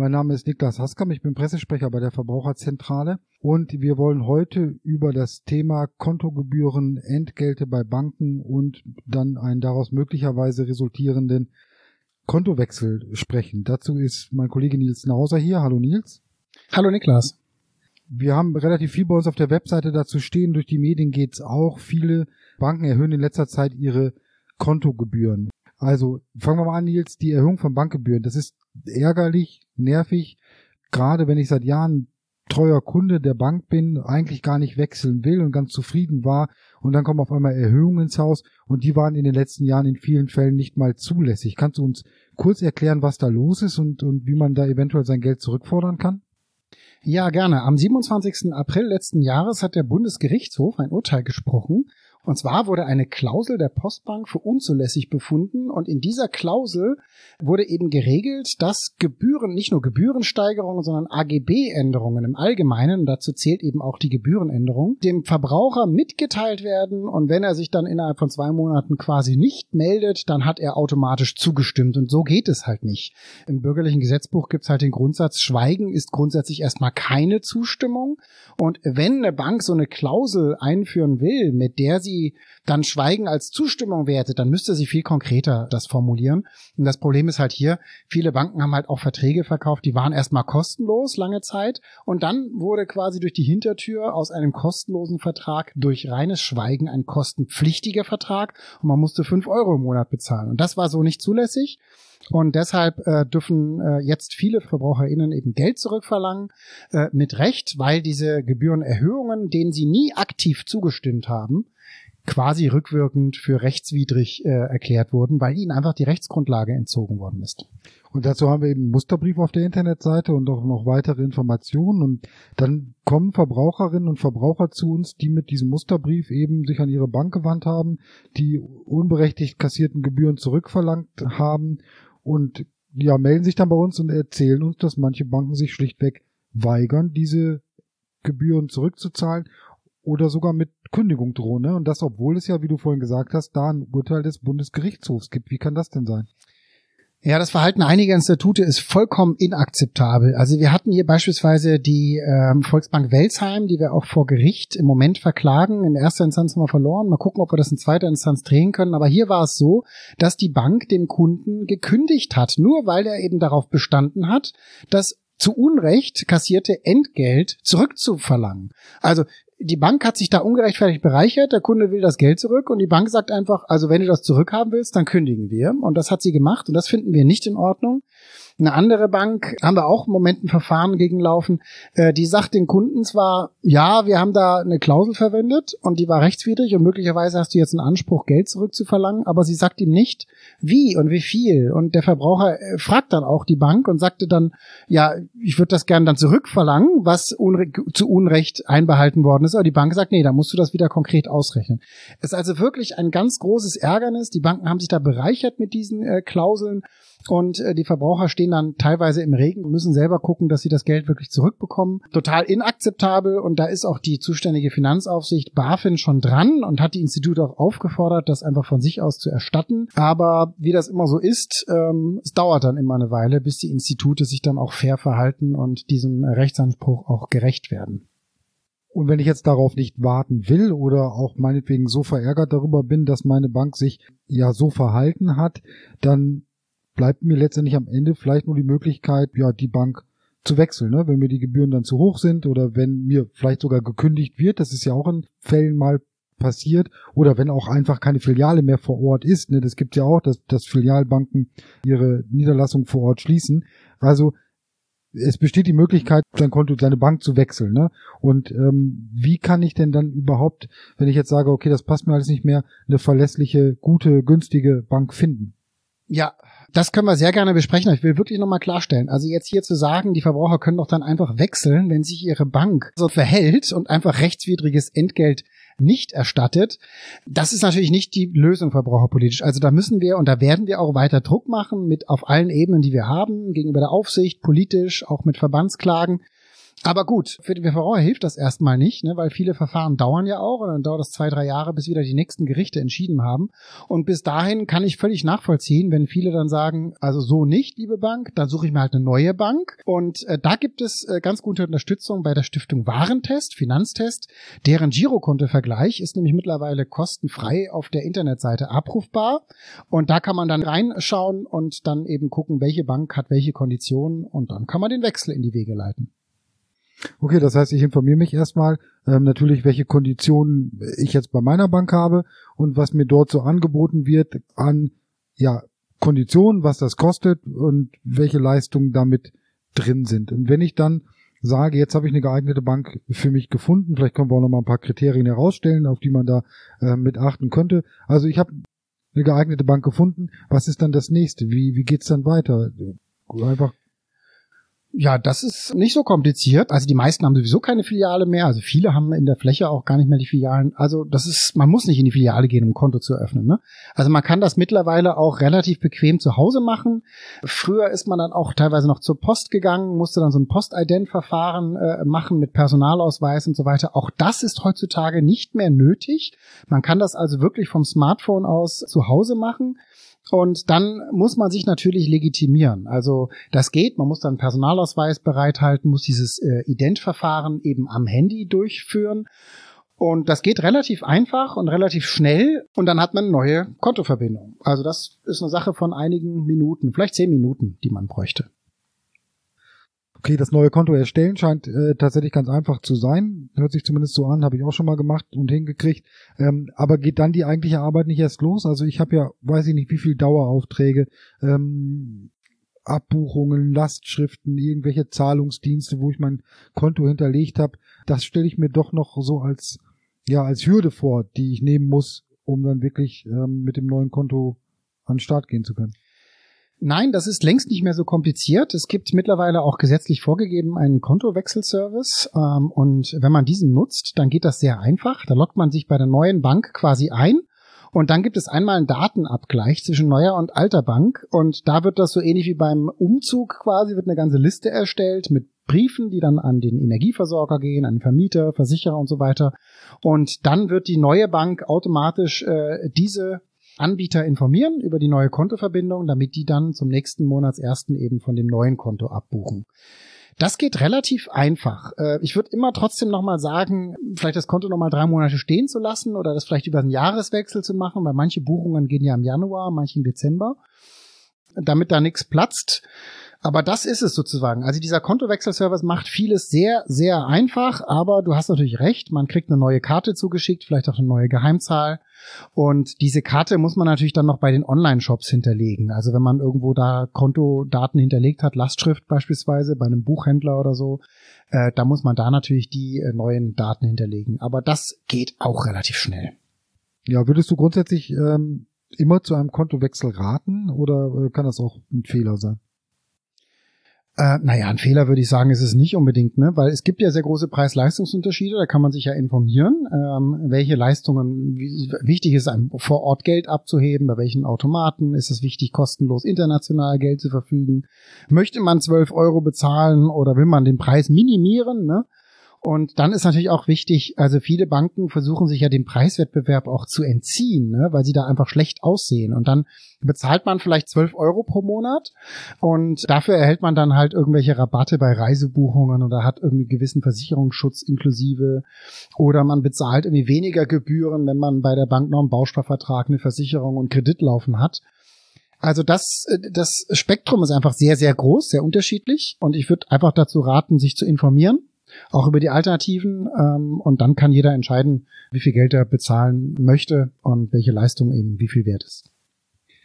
Mein Name ist Niklas Haskam, ich bin Pressesprecher bei der Verbraucherzentrale und wir wollen heute über das Thema Kontogebühren, Entgelte bei Banken und dann einen daraus möglicherweise resultierenden Kontowechsel sprechen. Dazu ist mein Kollege Nils Nauser hier. Hallo Nils. Hallo Niklas. Wir haben relativ viel bei uns auf der Webseite dazu stehen. Durch die Medien geht's auch. Viele Banken erhöhen in letzter Zeit ihre Kontogebühren. Also fangen wir mal an, Nils, die Erhöhung von Bankgebühren. Das ist ärgerlich, nervig, gerade wenn ich seit Jahren treuer Kunde der Bank bin, eigentlich gar nicht wechseln will und ganz zufrieden war und dann kommen auf einmal Erhöhungen ins Haus und die waren in den letzten Jahren in vielen Fällen nicht mal zulässig. Kannst du uns kurz erklären, was da los ist und, und wie man da eventuell sein Geld zurückfordern kann? Ja, gerne. Am 27. April letzten Jahres hat der Bundesgerichtshof ein Urteil gesprochen, und zwar wurde eine Klausel der Postbank für unzulässig befunden und in dieser Klausel wurde eben geregelt, dass Gebühren, nicht nur Gebührensteigerungen, sondern AGB-Änderungen im Allgemeinen, und dazu zählt eben auch die Gebührenänderung, dem Verbraucher mitgeteilt werden. Und wenn er sich dann innerhalb von zwei Monaten quasi nicht meldet, dann hat er automatisch zugestimmt. Und so geht es halt nicht. Im bürgerlichen Gesetzbuch gibt es halt den Grundsatz, Schweigen ist grundsätzlich erstmal keine Zustimmung. Und wenn eine Bank so eine Klausel einführen will, mit der sie dann Schweigen als Zustimmung wertet, dann müsste sie viel konkreter das formulieren. Und das Problem ist halt hier, viele Banken haben halt auch Verträge verkauft, die waren erstmal kostenlos lange Zeit und dann wurde quasi durch die Hintertür aus einem kostenlosen Vertrag durch reines Schweigen ein kostenpflichtiger Vertrag und man musste fünf Euro im Monat bezahlen. Und das war so nicht zulässig. Und deshalb äh, dürfen äh, jetzt viele VerbraucherInnen eben Geld zurückverlangen, äh, mit Recht, weil diese Gebührenerhöhungen, denen sie nie aktiv zugestimmt haben, quasi rückwirkend für rechtswidrig äh, erklärt wurden, weil ihnen einfach die Rechtsgrundlage entzogen worden ist. Und dazu haben wir eben einen Musterbrief auf der Internetseite und auch noch weitere Informationen. Und dann kommen Verbraucherinnen und Verbraucher zu uns, die mit diesem Musterbrief eben sich an ihre Bank gewandt haben, die unberechtigt kassierten Gebühren zurückverlangt haben und ja, melden sich dann bei uns und erzählen uns, dass manche Banken sich schlichtweg weigern, diese Gebühren zurückzuzahlen oder sogar mit Kündigung drohen. Ne? Und das, obwohl es ja, wie du vorhin gesagt hast, da ein Urteil des Bundesgerichtshofs gibt. Wie kann das denn sein? Ja, das Verhalten einiger Institute ist vollkommen inakzeptabel. Also wir hatten hier beispielsweise die ähm, Volksbank Welsheim, die wir auch vor Gericht im Moment verklagen. In erster Instanz haben wir verloren. Mal gucken, ob wir das in zweiter Instanz drehen können. Aber hier war es so, dass die Bank dem Kunden gekündigt hat, nur weil er eben darauf bestanden hat, dass zu Unrecht kassierte Entgelt zurückzuverlangen. Also die Bank hat sich da ungerechtfertigt bereichert, der Kunde will das Geld zurück und die Bank sagt einfach, also wenn du das zurückhaben willst, dann kündigen wir. Und das hat sie gemacht und das finden wir nicht in Ordnung. Eine andere Bank haben wir auch im Moment ein Verfahren gegen laufen. Äh, die sagt den Kunden zwar, ja, wir haben da eine Klausel verwendet und die war rechtswidrig und möglicherweise hast du jetzt einen Anspruch, Geld zurückzuverlangen, aber sie sagt ihm nicht, wie und wie viel. Und der Verbraucher äh, fragt dann auch die Bank und sagte dann, ja, ich würde das gerne dann zurückverlangen, was unre zu Unrecht einbehalten worden ist. Aber die Bank sagt, nee, da musst du das wieder konkret ausrechnen. Es ist also wirklich ein ganz großes Ärgernis. Die Banken haben sich da bereichert mit diesen äh, Klauseln und äh, die Verbraucher stehen dann teilweise im Regen und müssen selber gucken, dass sie das Geld wirklich zurückbekommen. Total inakzeptabel und da ist auch die zuständige Finanzaufsicht BaFin schon dran und hat die Institute auch aufgefordert, das einfach von sich aus zu erstatten. Aber wie das immer so ist, ähm, es dauert dann immer eine Weile, bis die Institute sich dann auch fair verhalten und diesem Rechtsanspruch auch gerecht werden. Und wenn ich jetzt darauf nicht warten will oder auch meinetwegen so verärgert darüber bin, dass meine Bank sich ja so verhalten hat, dann bleibt mir letztendlich am Ende vielleicht nur die Möglichkeit, ja, die Bank zu wechseln, ne? wenn mir die Gebühren dann zu hoch sind oder wenn mir vielleicht sogar gekündigt wird, das ist ja auch in Fällen mal passiert oder wenn auch einfach keine Filiale mehr vor Ort ist, ne? das gibt ja auch, dass, dass Filialbanken ihre Niederlassung vor Ort schließen. Also es besteht die Möglichkeit, sein Konto, seine Bank zu wechseln. Ne? Und ähm, wie kann ich denn dann überhaupt, wenn ich jetzt sage, okay, das passt mir alles nicht mehr, eine verlässliche, gute, günstige Bank finden? Ja, das können wir sehr gerne besprechen. Ich will wirklich nochmal klarstellen. Also jetzt hier zu sagen, die Verbraucher können doch dann einfach wechseln, wenn sich ihre Bank so verhält und einfach rechtswidriges Entgelt nicht erstattet. Das ist natürlich nicht die Lösung verbraucherpolitisch. Also da müssen wir und da werden wir auch weiter Druck machen mit auf allen Ebenen, die wir haben, gegenüber der Aufsicht, politisch, auch mit Verbandsklagen. Aber gut, für die Verbraucher hilft das erstmal nicht, ne, weil viele Verfahren dauern ja auch und dann dauert es zwei, drei Jahre, bis wieder die nächsten Gerichte entschieden haben. Und bis dahin kann ich völlig nachvollziehen, wenn viele dann sagen, also so nicht, liebe Bank, dann suche ich mir halt eine neue Bank. Und äh, da gibt es äh, ganz gute Unterstützung bei der Stiftung Warentest, Finanztest. Deren Girokontovergleich ist nämlich mittlerweile kostenfrei auf der Internetseite abrufbar. Und da kann man dann reinschauen und dann eben gucken, welche Bank hat welche Konditionen und dann kann man den Wechsel in die Wege leiten. Okay, das heißt, ich informiere mich erstmal ähm, natürlich, welche Konditionen ich jetzt bei meiner Bank habe und was mir dort so angeboten wird an ja Konditionen, was das kostet und welche Leistungen damit drin sind. Und wenn ich dann sage, jetzt habe ich eine geeignete Bank für mich gefunden, vielleicht können wir auch noch mal ein paar Kriterien herausstellen, auf die man da äh, mit achten könnte. Also ich habe eine geeignete Bank gefunden. Was ist dann das nächste? Wie wie geht's dann weiter? Einfach ja, das ist nicht so kompliziert. Also die meisten haben sowieso keine Filiale mehr. Also viele haben in der Fläche auch gar nicht mehr die Filialen. Also das ist, man muss nicht in die Filiale gehen, um ein Konto zu eröffnen. Ne? Also man kann das mittlerweile auch relativ bequem zu Hause machen. Früher ist man dann auch teilweise noch zur Post gegangen, musste dann so ein Postident-Verfahren äh, machen mit Personalausweis und so weiter. Auch das ist heutzutage nicht mehr nötig. Man kann das also wirklich vom Smartphone aus zu Hause machen. Und dann muss man sich natürlich legitimieren. Also das geht, man muss dann Personalausweis bereithalten, muss dieses äh, Identverfahren eben am Handy durchführen. Und das geht relativ einfach und relativ schnell und dann hat man eine neue Kontoverbindung. Also das ist eine Sache von einigen Minuten, vielleicht zehn Minuten, die man bräuchte. Okay, das neue Konto erstellen scheint äh, tatsächlich ganz einfach zu sein. Hört sich zumindest so an, habe ich auch schon mal gemacht und hingekriegt. Ähm, aber geht dann die eigentliche Arbeit nicht erst los? Also ich habe ja, weiß ich nicht, wie viel Daueraufträge, ähm, Abbuchungen, Lastschriften, irgendwelche Zahlungsdienste, wo ich mein Konto hinterlegt habe. Das stelle ich mir doch noch so als ja als Hürde vor, die ich nehmen muss, um dann wirklich ähm, mit dem neuen Konto an den Start gehen zu können. Nein, das ist längst nicht mehr so kompliziert. Es gibt mittlerweile auch gesetzlich vorgegeben einen Kontowechselservice. Ähm, und wenn man diesen nutzt, dann geht das sehr einfach. Da loggt man sich bei der neuen Bank quasi ein. Und dann gibt es einmal einen Datenabgleich zwischen neuer und alter Bank. Und da wird das so ähnlich wie beim Umzug quasi, wird eine ganze Liste erstellt mit Briefen, die dann an den Energieversorger gehen, an den Vermieter, Versicherer und so weiter. Und dann wird die neue Bank automatisch äh, diese Anbieter informieren über die neue Kontoverbindung, damit die dann zum nächsten Monatsersten eben von dem neuen Konto abbuchen. Das geht relativ einfach. Äh, ich würde immer trotzdem nochmal sagen, vielleicht das Konto nochmal drei Monate stehen zu lassen oder das vielleicht über einen Jahreswechsel zu machen, weil manche Buchungen gehen ja im Januar, manche im Dezember, damit da nichts platzt. Aber das ist es sozusagen. Also dieser Kontowechselservice macht vieles sehr, sehr einfach, aber du hast natürlich recht, man kriegt eine neue Karte zugeschickt, vielleicht auch eine neue Geheimzahl. Und diese Karte muss man natürlich dann noch bei den Online-Shops hinterlegen. Also wenn man irgendwo da Kontodaten hinterlegt hat, Lastschrift beispielsweise bei einem Buchhändler oder so, äh, da muss man da natürlich die äh, neuen Daten hinterlegen. Aber das geht auch relativ schnell. Ja, würdest du grundsätzlich ähm, immer zu einem Kontowechsel raten oder äh, kann das auch ein Fehler sein? Äh, naja, ein Fehler würde ich sagen, ist es nicht unbedingt, ne? weil es gibt ja sehr große Preis-Leistungsunterschiede, da kann man sich ja informieren, ähm, welche Leistungen wie, wichtig ist, einem vor Ort Geld abzuheben, bei welchen Automaten ist es wichtig, kostenlos international Geld zu verfügen. Möchte man 12 Euro bezahlen oder will man den Preis minimieren? Ne? Und dann ist natürlich auch wichtig, also viele Banken versuchen sich ja dem Preiswettbewerb auch zu entziehen, ne, weil sie da einfach schlecht aussehen. Und dann bezahlt man vielleicht 12 Euro pro Monat und dafür erhält man dann halt irgendwelche Rabatte bei Reisebuchungen oder hat irgendwie gewissen Versicherungsschutz inklusive oder man bezahlt irgendwie weniger Gebühren, wenn man bei der Bank noch einen Bausparvertrag, eine Versicherung und Kredit laufen hat. Also das, das Spektrum ist einfach sehr, sehr groß, sehr unterschiedlich und ich würde einfach dazu raten, sich zu informieren auch über die Alternativen. Ähm, und dann kann jeder entscheiden, wie viel Geld er bezahlen möchte und welche Leistung eben wie viel wert ist.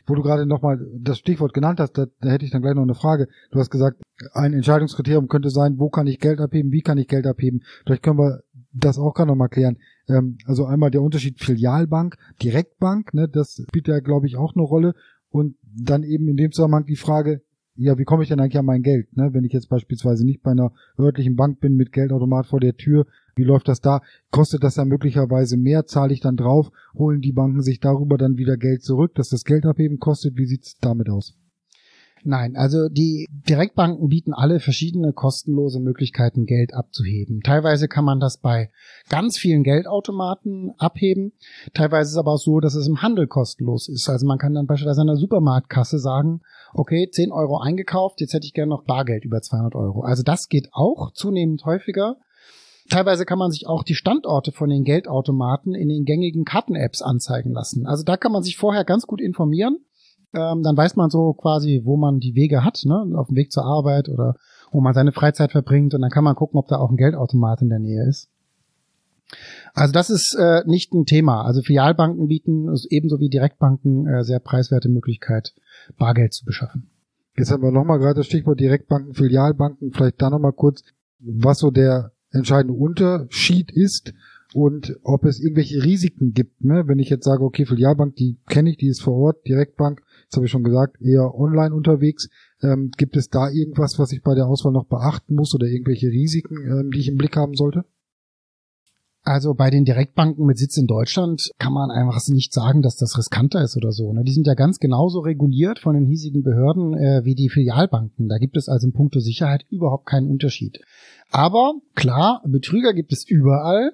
Wo du gerade nochmal das Stichwort genannt hast, da, da hätte ich dann gleich noch eine Frage. Du hast gesagt, ein Entscheidungskriterium könnte sein, wo kann ich Geld abheben, wie kann ich Geld abheben. Vielleicht können wir das auch gerade nochmal klären. Ähm, also einmal der Unterschied Filialbank, Direktbank, ne, das spielt ja, glaube ich, auch eine Rolle. Und dann eben in dem Zusammenhang die Frage, ja, wie komme ich denn eigentlich an mein Geld? Ne? Wenn ich jetzt beispielsweise nicht bei einer örtlichen Bank bin mit Geldautomat vor der Tür, wie läuft das da? Kostet das ja möglicherweise mehr? Zahle ich dann drauf? Holen die Banken sich darüber dann wieder Geld zurück, dass das Geld abheben kostet? Wie sieht's damit aus? Nein, also die Direktbanken bieten alle verschiedene kostenlose Möglichkeiten, Geld abzuheben. Teilweise kann man das bei ganz vielen Geldautomaten abheben. Teilweise ist es aber auch so, dass es im Handel kostenlos ist. Also man kann dann beispielsweise an der Supermarktkasse sagen, okay, 10 Euro eingekauft, jetzt hätte ich gerne noch Bargeld über 200 Euro. Also das geht auch zunehmend häufiger. Teilweise kann man sich auch die Standorte von den Geldautomaten in den gängigen Karten-Apps anzeigen lassen. Also da kann man sich vorher ganz gut informieren ähm, dann weiß man so quasi, wo man die Wege hat, ne? auf dem Weg zur Arbeit oder wo man seine Freizeit verbringt und dann kann man gucken, ob da auch ein Geldautomat in der Nähe ist. Also das ist äh, nicht ein Thema. Also Filialbanken bieten ebenso wie Direktbanken äh, sehr preiswerte Möglichkeit, Bargeld zu beschaffen. Jetzt haben wir nochmal gerade das Stichwort Direktbanken, Filialbanken. Vielleicht da nochmal kurz, was so der entscheidende Unterschied ist und ob es irgendwelche Risiken gibt. Ne? Wenn ich jetzt sage, okay, Filialbank, die kenne ich, die ist vor Ort, Direktbank, das habe ich schon gesagt, eher online unterwegs. Ähm, gibt es da irgendwas, was ich bei der Auswahl noch beachten muss oder irgendwelche Risiken, ähm, die ich im Blick haben sollte? Also bei den Direktbanken mit Sitz in Deutschland kann man einfach nicht sagen, dass das riskanter ist oder so. Ne? Die sind ja ganz genauso reguliert von den hiesigen Behörden äh, wie die Filialbanken. Da gibt es also in puncto Sicherheit überhaupt keinen Unterschied. Aber klar, Betrüger gibt es überall.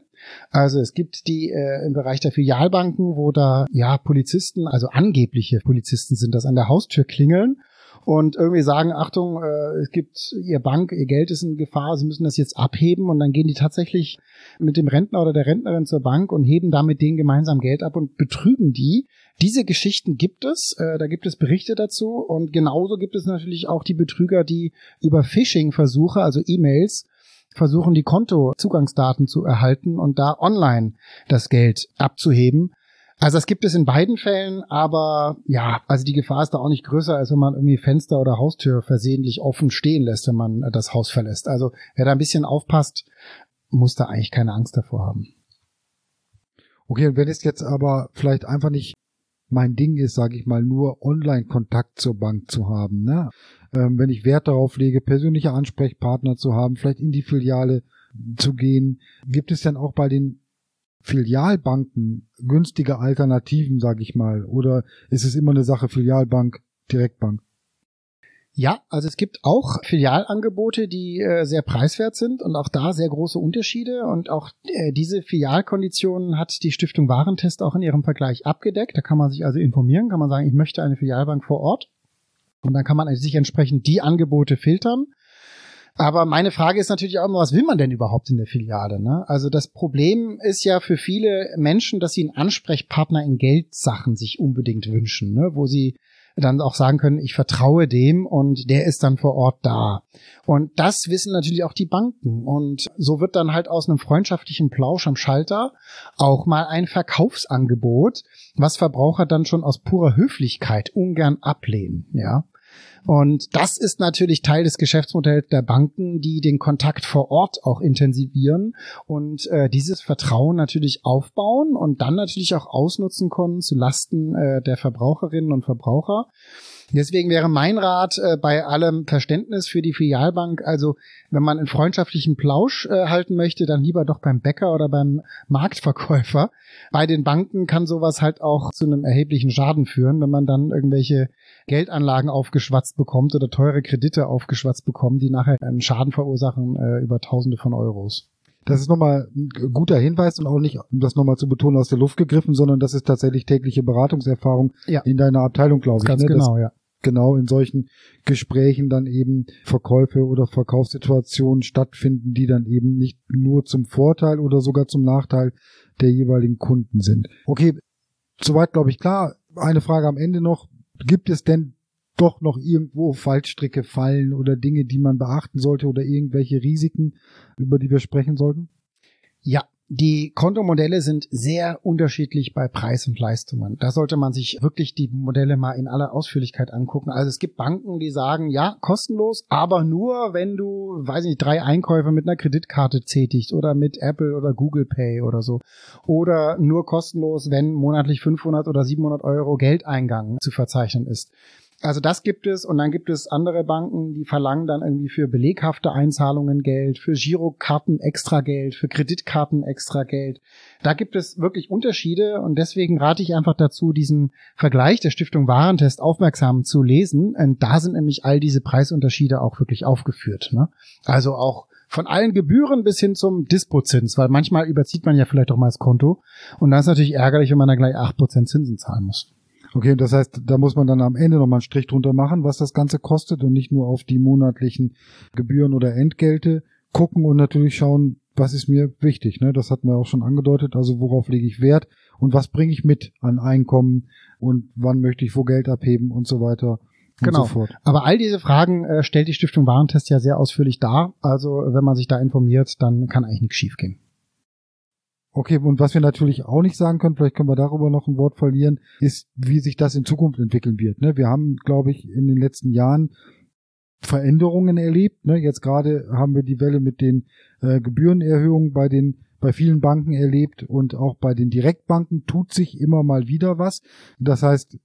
Also es gibt die äh, im Bereich der Filialbanken, wo da ja Polizisten, also angebliche Polizisten sind, das an der Haustür klingeln und irgendwie sagen, Achtung, äh, es gibt Ihr Bank, Ihr Geld ist in Gefahr, Sie müssen das jetzt abheben und dann gehen die tatsächlich mit dem Rentner oder der Rentnerin zur Bank und heben damit denen gemeinsam Geld ab und betrügen die. Diese Geschichten gibt es, äh, da gibt es Berichte dazu und genauso gibt es natürlich auch die Betrüger, die über Phishing-Versuche, also E-Mails, versuchen, die Kontozugangsdaten zu erhalten und da online das Geld abzuheben. Also das gibt es in beiden Fällen, aber ja, also die Gefahr ist da auch nicht größer, als wenn man irgendwie Fenster oder Haustür versehentlich offen stehen lässt, wenn man das Haus verlässt. Also wer da ein bisschen aufpasst, muss da eigentlich keine Angst davor haben. Okay, und wenn es jetzt aber vielleicht einfach nicht mein Ding ist, sage ich mal, nur Online-Kontakt zur Bank zu haben, ne? ähm, wenn ich Wert darauf lege, persönliche Ansprechpartner zu haben, vielleicht in die Filiale zu gehen, gibt es dann auch bei den Filialbanken günstige Alternativen, sage ich mal, oder ist es immer eine Sache Filialbank, Direktbank? Ja, also es gibt auch Filialangebote, die äh, sehr preiswert sind und auch da sehr große Unterschiede. Und auch äh, diese Filialkonditionen hat die Stiftung Warentest auch in ihrem Vergleich abgedeckt. Da kann man sich also informieren, kann man sagen, ich möchte eine Filialbank vor Ort. Und dann kann man sich entsprechend die Angebote filtern. Aber meine Frage ist natürlich auch immer, was will man denn überhaupt in der Filiale? Ne? Also das Problem ist ja für viele Menschen, dass sie einen Ansprechpartner in Geldsachen sich unbedingt wünschen, ne? wo sie dann auch sagen können, ich vertraue dem und der ist dann vor Ort da. Und das wissen natürlich auch die Banken. Und so wird dann halt aus einem freundschaftlichen Plausch am Schalter auch mal ein Verkaufsangebot, was Verbraucher dann schon aus purer Höflichkeit ungern ablehnen, ja. Und das ist natürlich Teil des Geschäftsmodells der Banken, die den Kontakt vor Ort auch intensivieren und äh, dieses Vertrauen natürlich aufbauen und dann natürlich auch ausnutzen können zu Lasten äh, der Verbraucherinnen und Verbraucher. Deswegen wäre mein Rat äh, bei allem Verständnis für die Filialbank, also wenn man einen freundschaftlichen Plausch äh, halten möchte, dann lieber doch beim Bäcker oder beim Marktverkäufer. Bei den Banken kann sowas halt auch zu einem erheblichen Schaden führen, wenn man dann irgendwelche Geldanlagen aufgeschwatzt bekommt oder teure Kredite aufgeschwatzt bekommt, die nachher einen Schaden verursachen äh, über Tausende von Euros. Das ist nochmal ein guter Hinweis und auch nicht, um das nochmal zu betonen, aus der Luft gegriffen, sondern das ist tatsächlich tägliche Beratungserfahrung ja. in deiner Abteilung, glaube ich. Ganz ne? genau, ja. Genau in solchen Gesprächen dann eben Verkäufe oder Verkaufssituationen stattfinden, die dann eben nicht nur zum Vorteil oder sogar zum Nachteil der jeweiligen Kunden sind. Okay, soweit glaube ich klar. Eine Frage am Ende noch. Gibt es denn doch noch irgendwo Fallstricke fallen oder Dinge, die man beachten sollte oder irgendwelche Risiken, über die wir sprechen sollten? Ja, die Kontomodelle sind sehr unterschiedlich bei Preis und Leistungen. Da sollte man sich wirklich die Modelle mal in aller Ausführlichkeit angucken. Also es gibt Banken, die sagen, ja, kostenlos, aber nur, wenn du, weiß nicht, drei Einkäufe mit einer Kreditkarte tätigst oder mit Apple oder Google Pay oder so. Oder nur kostenlos, wenn monatlich 500 oder 700 Euro Geldeingang zu verzeichnen ist. Also das gibt es und dann gibt es andere Banken, die verlangen dann irgendwie für beleghafte Einzahlungen Geld, für Girokarten extra Geld, für Kreditkarten extra Geld. Da gibt es wirklich Unterschiede und deswegen rate ich einfach dazu, diesen Vergleich der Stiftung Warentest aufmerksam zu lesen. Und da sind nämlich all diese Preisunterschiede auch wirklich aufgeführt. Ne? Also auch von allen Gebühren bis hin zum Dispozins, weil manchmal überzieht man ja vielleicht auch mal das Konto und dann ist natürlich ärgerlich, wenn man dann gleich acht Prozent Zinsen zahlen muss. Okay, das heißt, da muss man dann am Ende nochmal einen Strich drunter machen, was das Ganze kostet und nicht nur auf die monatlichen Gebühren oder Entgelte gucken und natürlich schauen, was ist mir wichtig. Ne? Das hatten wir auch schon angedeutet. Also worauf lege ich Wert und was bringe ich mit an Einkommen und wann möchte ich wo Geld abheben und so weiter. Und Genau. So. Aber all diese Fragen äh, stellt die Stiftung Warentest ja sehr ausführlich dar. Also wenn man sich da informiert, dann kann eigentlich nichts schiefgehen. Okay, und was wir natürlich auch nicht sagen können, vielleicht können wir darüber noch ein Wort verlieren, ist, wie sich das in Zukunft entwickeln wird. Ne? Wir haben, glaube ich, in den letzten Jahren Veränderungen erlebt. Ne? Jetzt gerade haben wir die Welle mit den äh, Gebührenerhöhungen bei den bei vielen Banken erlebt und auch bei den Direktbanken tut sich immer mal wieder was. Das heißt,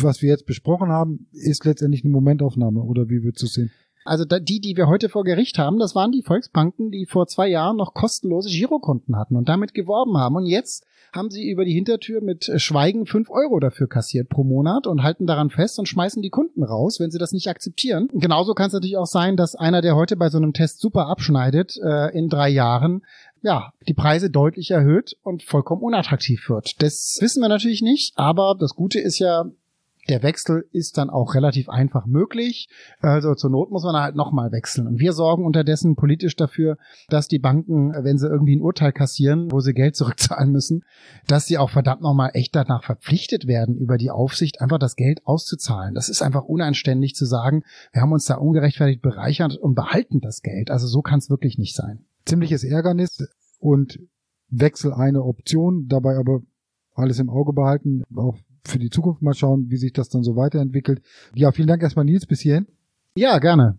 was wir jetzt besprochen haben, ist letztendlich eine Momentaufnahme oder wie du es sehen? Also die, die wir heute vor Gericht haben, das waren die Volksbanken, die vor zwei Jahren noch kostenlose Girokonten hatten und damit geworben haben. Und jetzt haben sie über die Hintertür mit Schweigen fünf Euro dafür kassiert pro Monat und halten daran fest und schmeißen die Kunden raus, wenn sie das nicht akzeptieren. Genauso kann es natürlich auch sein, dass einer, der heute bei so einem Test super abschneidet, äh, in drei Jahren ja, die Preise deutlich erhöht und vollkommen unattraktiv wird. Das wissen wir natürlich nicht, aber das Gute ist ja, der Wechsel ist dann auch relativ einfach möglich. Also zur Not muss man halt nochmal wechseln. Und wir sorgen unterdessen politisch dafür, dass die Banken, wenn sie irgendwie ein Urteil kassieren, wo sie Geld zurückzahlen müssen, dass sie auch verdammt nochmal echt danach verpflichtet werden, über die Aufsicht einfach das Geld auszuzahlen. Das ist einfach unanständig zu sagen, wir haben uns da ungerechtfertigt bereichert und behalten das Geld. Also so kann es wirklich nicht sein. Ziemliches Ärgernis und Wechsel eine Option, dabei aber alles im Auge behalten, auch für die Zukunft mal schauen, wie sich das dann so weiterentwickelt. Ja, vielen Dank erstmal Nils bis hierhin. Ja, gerne.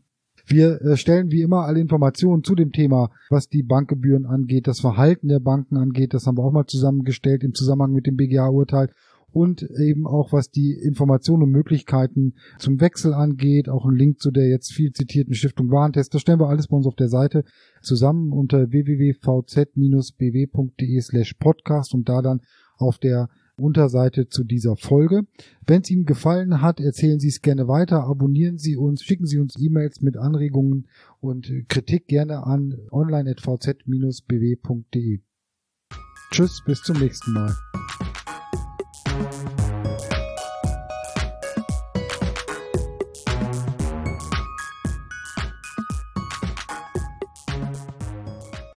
Wir äh, stellen wie immer alle Informationen zu dem Thema, was die Bankgebühren angeht, das Verhalten der Banken angeht. Das haben wir auch mal zusammengestellt im Zusammenhang mit dem BGH-Urteil. Und eben auch was die Informationen und Möglichkeiten zum Wechsel angeht. Auch ein Link zu der jetzt viel zitierten Stiftung Warentest. Das stellen wir alles bei uns auf der Seite zusammen unter www.vz-bw.de slash podcast und da dann auf der Unterseite zu dieser Folge. Wenn es Ihnen gefallen hat, erzählen Sie es gerne weiter, abonnieren Sie uns, schicken Sie uns E-Mails mit Anregungen und Kritik gerne an online.vz-bw.de. Tschüss, bis zum nächsten Mal.